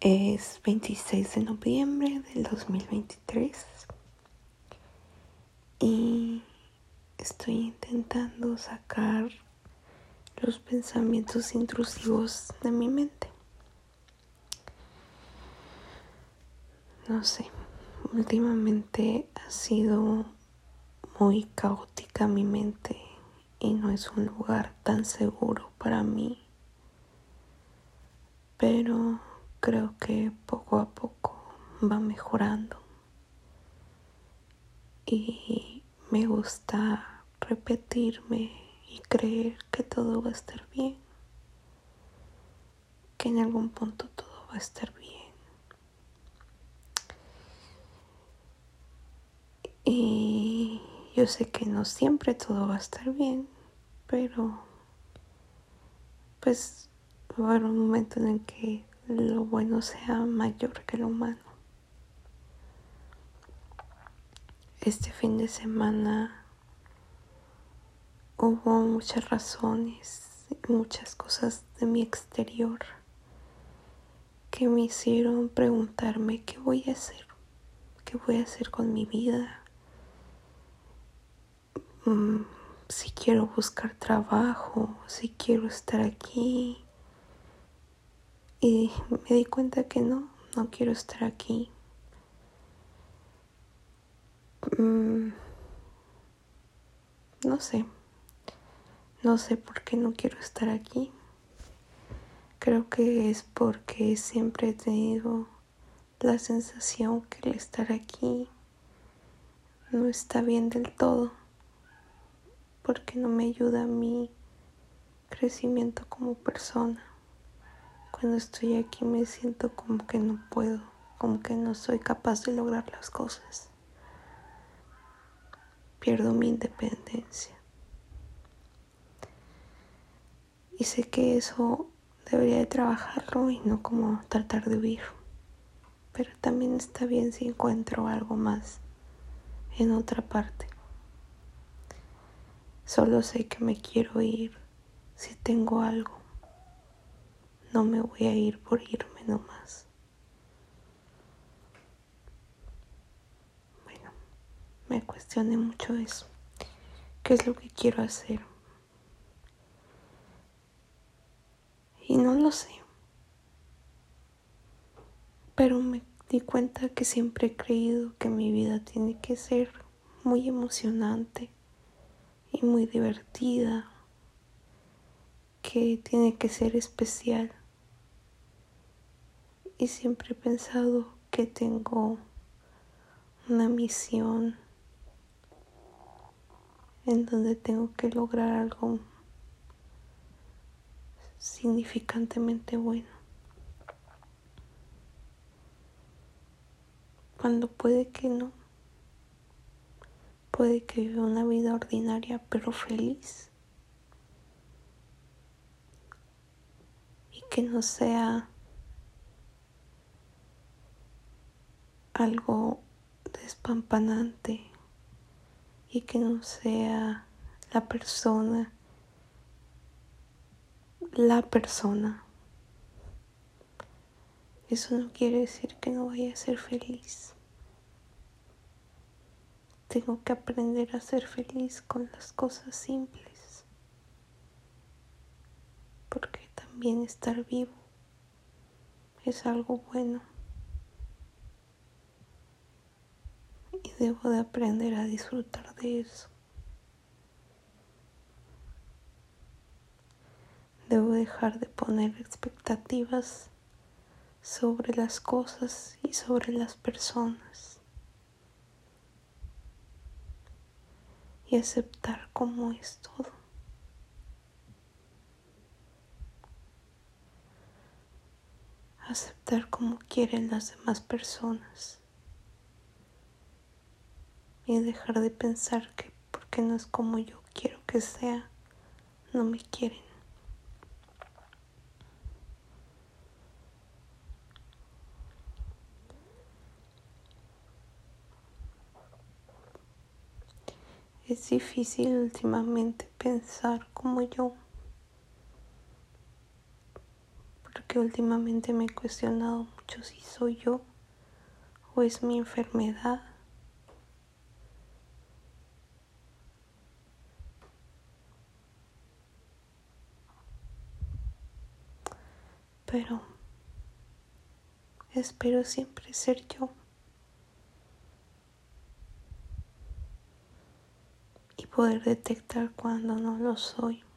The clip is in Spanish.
Es 26 de noviembre del 2023 y estoy intentando sacar los pensamientos intrusivos de mi mente. No sé, últimamente ha sido muy caótica mi mente y no es un lugar tan seguro para mí. Pero creo que poco a poco va mejorando. Y me gusta repetirme y creer que todo va a estar bien. Que en algún punto todo va a estar bien. Y yo sé que no siempre todo va a estar bien, pero pues va a haber un momento en el que lo bueno sea mayor que lo humano. Este fin de semana hubo muchas razones, muchas cosas de mi exterior que me hicieron preguntarme qué voy a hacer, qué voy a hacer con mi vida, mm, si quiero buscar trabajo, si quiero estar aquí, y me di cuenta que no, no quiero estar aquí. Mm, no sé, no sé por qué no quiero estar aquí. Creo que es porque siempre he tenido la sensación que el estar aquí no está bien del todo, porque no me ayuda a mi crecimiento como persona. Cuando estoy aquí me siento como que no puedo, como que no soy capaz de lograr las cosas. Pierdo mi independencia. Y sé que eso debería de trabajarlo y no como tratar de huir. Pero también está bien si encuentro algo más en otra parte. Solo sé que me quiero ir si tengo algo no me voy a ir por irme nomás. Bueno, me cuestioné mucho eso. ¿Qué es lo que quiero hacer? Y no lo sé. Pero me di cuenta que siempre he creído que mi vida tiene que ser muy emocionante y muy divertida, que tiene que ser especial y siempre he pensado que tengo una misión en donde tengo que lograr algo significantemente bueno. Cuando puede que no. Puede que viva una vida ordinaria pero feliz. Y que no sea algo despampanante y que no sea la persona, la persona. Eso no quiere decir que no vaya a ser feliz. Tengo que aprender a ser feliz con las cosas simples. Porque también estar vivo es algo bueno. Y debo de aprender a disfrutar de eso. Debo dejar de poner expectativas sobre las cosas y sobre las personas y aceptar cómo es todo. Aceptar como quieren las demás personas y dejar de pensar que porque no es como yo quiero que sea, no me quieren. Es difícil últimamente pensar como yo, porque últimamente me he cuestionado mucho si soy yo o es mi enfermedad. Pero espero siempre ser yo. Y poder detectar cuando no lo soy.